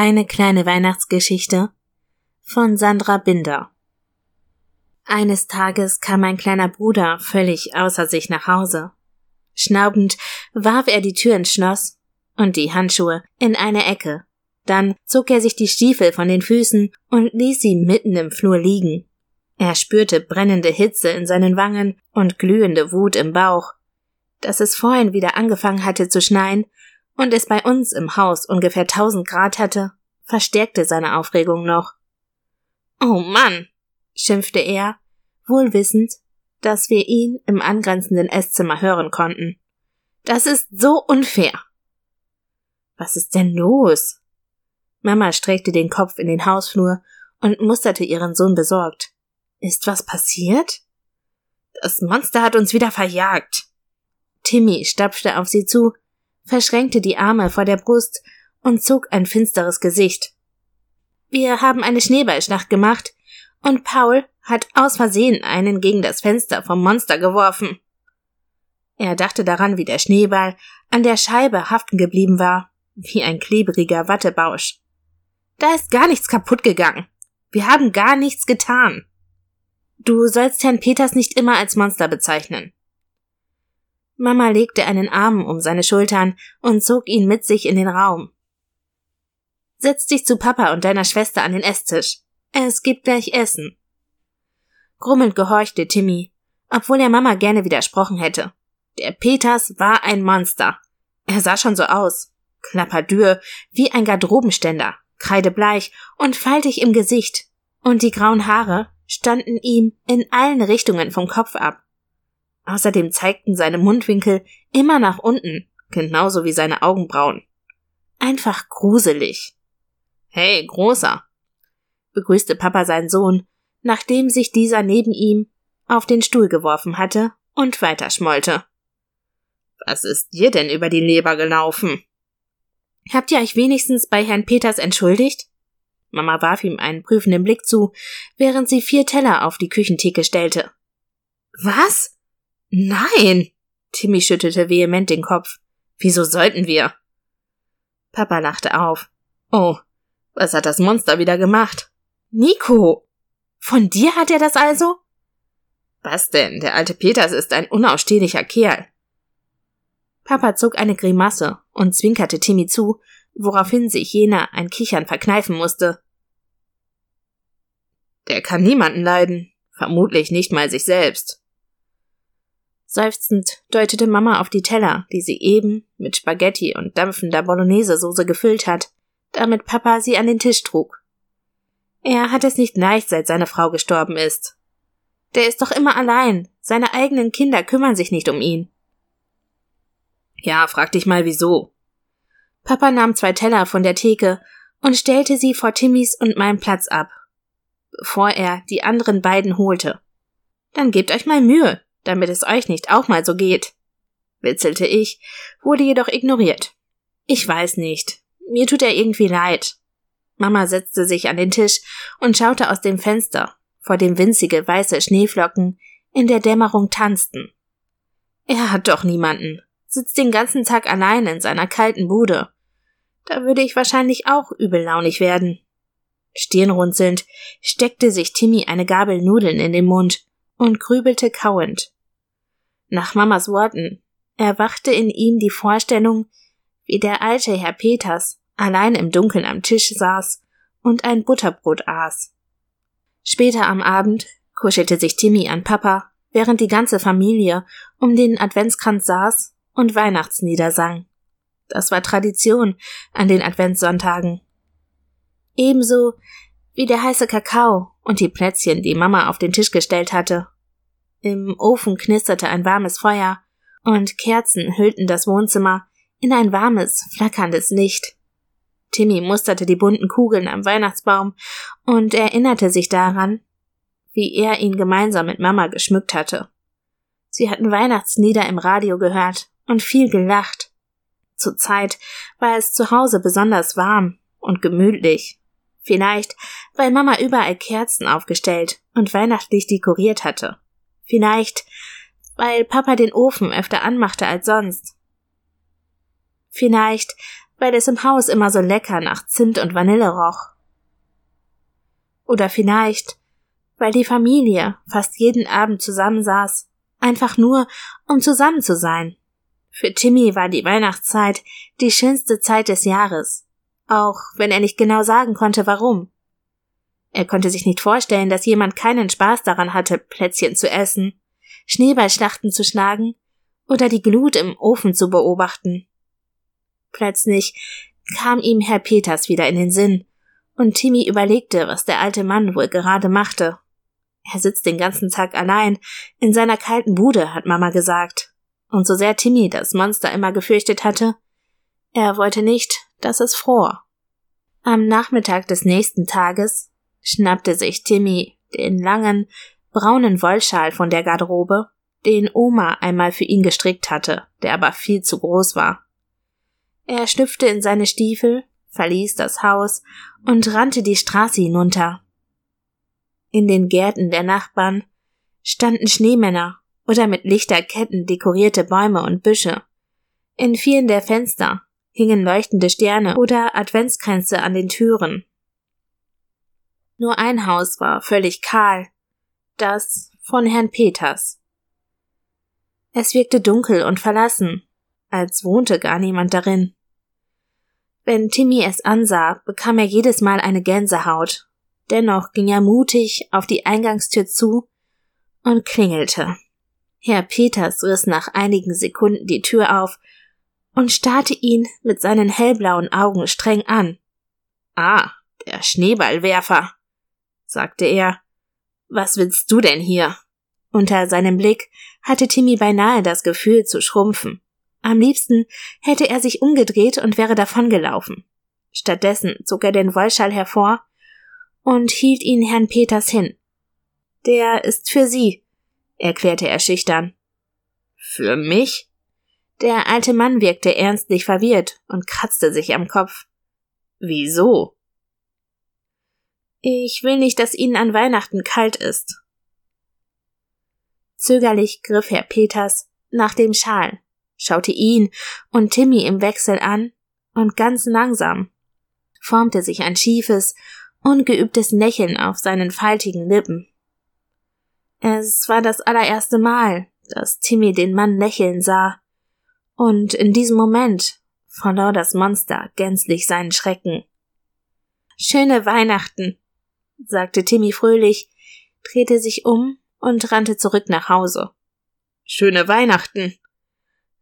Eine kleine Weihnachtsgeschichte von Sandra Binder. Eines Tages kam mein kleiner Bruder völlig außer sich nach Hause. Schnaubend warf er die Tür ins Schloss und die Handschuhe in eine Ecke. Dann zog er sich die Stiefel von den Füßen und ließ sie mitten im Flur liegen. Er spürte brennende Hitze in seinen Wangen und glühende Wut im Bauch. Dass es vorhin wieder angefangen hatte zu schneien und es bei uns im Haus ungefähr tausend Grad hatte, verstärkte seine Aufregung noch. Oh Mann, schimpfte er, wohl wissend, dass wir ihn im angrenzenden Esszimmer hören konnten. Das ist so unfair. Was ist denn los? Mama streckte den Kopf in den Hausflur und musterte ihren Sohn besorgt. Ist was passiert? Das Monster hat uns wieder verjagt. Timmy stapfte auf sie zu, verschränkte die Arme vor der Brust und zog ein finsteres Gesicht. Wir haben eine Schneeballschlacht gemacht und Paul hat aus Versehen einen gegen das Fenster vom Monster geworfen. Er dachte daran, wie der Schneeball an der Scheibe haften geblieben war, wie ein klebriger Wattebausch. Da ist gar nichts kaputt gegangen. Wir haben gar nichts getan. Du sollst Herrn Peters nicht immer als Monster bezeichnen. Mama legte einen Arm um seine Schultern und zog ihn mit sich in den Raum. Setz dich zu Papa und deiner Schwester an den Esstisch. Es gibt gleich Essen. Grummelnd gehorchte Timmy, obwohl er Mama gerne widersprochen hätte. Der Peters war ein Monster. Er sah schon so aus. Klapperdür, wie ein Garderobenständer, kreidebleich und faltig im Gesicht. Und die grauen Haare standen ihm in allen Richtungen vom Kopf ab. Außerdem zeigten seine Mundwinkel immer nach unten, genauso wie seine Augenbrauen. Einfach gruselig. Hey, Großer, begrüßte Papa seinen Sohn, nachdem sich dieser neben ihm auf den Stuhl geworfen hatte und weiterschmollte. Was ist dir denn über die Leber gelaufen? Habt ihr euch wenigstens bei Herrn Peters entschuldigt? Mama warf ihm einen prüfenden Blick zu, während sie vier Teller auf die Küchentheke stellte. Was? Nein! Timmy schüttelte vehement den Kopf. Wieso sollten wir? Papa lachte auf. Oh, was hat das Monster wieder gemacht? Nico! Von dir hat er das also? Was denn? Der alte Peters ist ein unausstehlicher Kerl. Papa zog eine Grimasse und zwinkerte Timmy zu, woraufhin sich jener ein Kichern verkneifen musste. Der kann niemanden leiden, vermutlich nicht mal sich selbst. Seufzend deutete Mama auf die Teller, die sie eben mit Spaghetti und dampfender Bolognese-Soße gefüllt hat, damit Papa sie an den Tisch trug. Er hat es nicht leicht, seit seine Frau gestorben ist. Der ist doch immer allein. Seine eigenen Kinder kümmern sich nicht um ihn. Ja, frag dich mal wieso. Papa nahm zwei Teller von der Theke und stellte sie vor Timmys und meinem Platz ab, bevor er die anderen beiden holte. Dann gebt euch mal Mühe, damit es euch nicht auch mal so geht. Witzelte ich, wurde jedoch ignoriert. Ich weiß nicht. Mir tut er irgendwie leid. Mama setzte sich an den Tisch und schaute aus dem Fenster, vor dem winzige weiße Schneeflocken in der Dämmerung tanzten. Er hat doch niemanden, sitzt den ganzen Tag allein in seiner kalten Bude. Da würde ich wahrscheinlich auch übellaunig werden. Stirnrunzelnd steckte sich Timmy eine Gabel Nudeln in den Mund und grübelte kauend. Nach Mamas Worten erwachte in ihm die Vorstellung, wie der alte Herr Peters allein im Dunkeln am Tisch saß und ein Butterbrot aß. Später am Abend kuschelte sich Timmy an Papa, während die ganze Familie um den Adventskranz saß und Weihnachtslieder sang. Das war Tradition an den Adventssonntagen. Ebenso wie der heiße Kakao und die Plätzchen, die Mama auf den Tisch gestellt hatte. Im Ofen knisterte ein warmes Feuer und Kerzen hüllten das Wohnzimmer in ein warmes, flackerndes Licht. Timmy musterte die bunten Kugeln am Weihnachtsbaum und erinnerte sich daran, wie er ihn gemeinsam mit Mama geschmückt hatte. Sie hatten Weihnachtslieder im Radio gehört und viel gelacht. Zur Zeit war es zu Hause besonders warm und gemütlich. Vielleicht, weil Mama überall Kerzen aufgestellt und weihnachtlich dekoriert hatte. Vielleicht, weil Papa den Ofen öfter anmachte als sonst. Vielleicht, weil es im Haus immer so lecker nach Zimt und Vanille roch. Oder vielleicht, weil die Familie fast jeden Abend zusammensaß, einfach nur, um zusammen zu sein. Für Timmy war die Weihnachtszeit die schönste Zeit des Jahres, auch wenn er nicht genau sagen konnte, warum. Er konnte sich nicht vorstellen, dass jemand keinen Spaß daran hatte, Plätzchen zu essen, Schneeballschlachten zu schlagen oder die Glut im Ofen zu beobachten. Plötzlich kam ihm Herr Peters wieder in den Sinn, und Timmy überlegte, was der alte Mann wohl gerade machte. Er sitzt den ganzen Tag allein in seiner kalten Bude, hat Mama gesagt. Und so sehr Timmy das Monster immer gefürchtet hatte, er wollte nicht, dass es fror. Am Nachmittag des nächsten Tages schnappte sich Timmy den langen, braunen Wollschal von der Garderobe, den Oma einmal für ihn gestrickt hatte, der aber viel zu groß war. Er schlüpfte in seine Stiefel, verließ das Haus und rannte die Straße hinunter. In den Gärten der Nachbarn standen Schneemänner oder mit Lichterketten dekorierte Bäume und Büsche. In vielen der Fenster hingen leuchtende Sterne oder Adventskränze an den Türen. Nur ein Haus war völlig kahl, das von Herrn Peters. Es wirkte dunkel und verlassen, als wohnte gar niemand darin. Wenn Timmy es ansah, bekam er jedes Mal eine Gänsehaut. Dennoch ging er mutig auf die Eingangstür zu und klingelte. Herr Peters riss nach einigen Sekunden die Tür auf und starrte ihn mit seinen hellblauen Augen streng an. Ah, der Schneeballwerfer, sagte er. Was willst du denn hier? Unter seinem Blick hatte Timmy beinahe das Gefühl zu schrumpfen. Am liebsten hätte er sich umgedreht und wäre davongelaufen. Stattdessen zog er den Wollschall hervor und hielt ihn Herrn Peters hin. Der ist für Sie, erklärte er schüchtern. Für mich? Der alte Mann wirkte ernstlich verwirrt und kratzte sich am Kopf. Wieso? Ich will nicht, dass Ihnen an Weihnachten kalt ist. Zögerlich griff Herr Peters nach dem Schal, schaute ihn und Timmy im Wechsel an, und ganz langsam formte sich ein schiefes, ungeübtes Lächeln auf seinen faltigen Lippen. Es war das allererste Mal, dass Timmy den Mann lächeln sah, und in diesem Moment verlor das Monster gänzlich seinen Schrecken. Schöne Weihnachten, sagte Timmy fröhlich, drehte sich um und rannte zurück nach Hause. Schöne Weihnachten,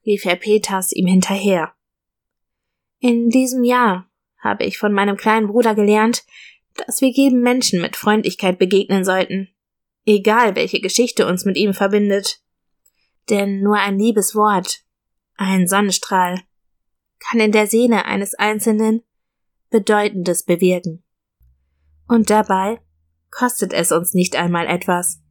rief Herr Peters ihm hinterher. In diesem Jahr habe ich von meinem kleinen Bruder gelernt, dass wir jedem Menschen mit Freundlichkeit begegnen sollten, egal welche Geschichte uns mit ihm verbindet. Denn nur ein liebes Wort, ein Sonnenstrahl, kann in der Seele eines Einzelnen Bedeutendes bewirken. Und dabei kostet es uns nicht einmal etwas.